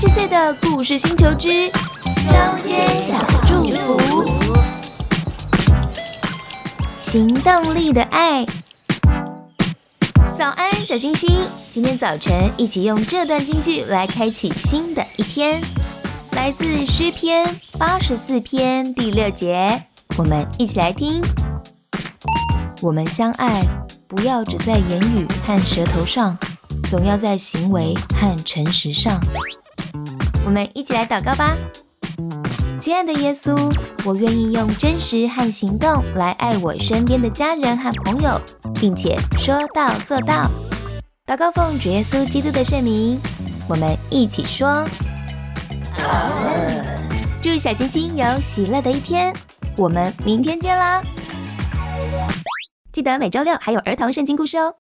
十岁的故事星球之中间小祝福，行动力的爱。早安，小星星！今天早晨一起用这段京剧来开启新的一天，来自诗篇八十四篇第六节，我们一起来听。我们相爱，不要只在言语和舌头上，总要在行为和诚实上。我们一起来祷告吧，亲爱的耶稣，我愿意用真实和行动来爱我身边的家人和朋友，并且说到做到。祷告奉主耶稣基督的圣名，我们一起说：祝小星星有喜乐的一天。我们明天见啦！记得每周六还有儿童圣经故事哦。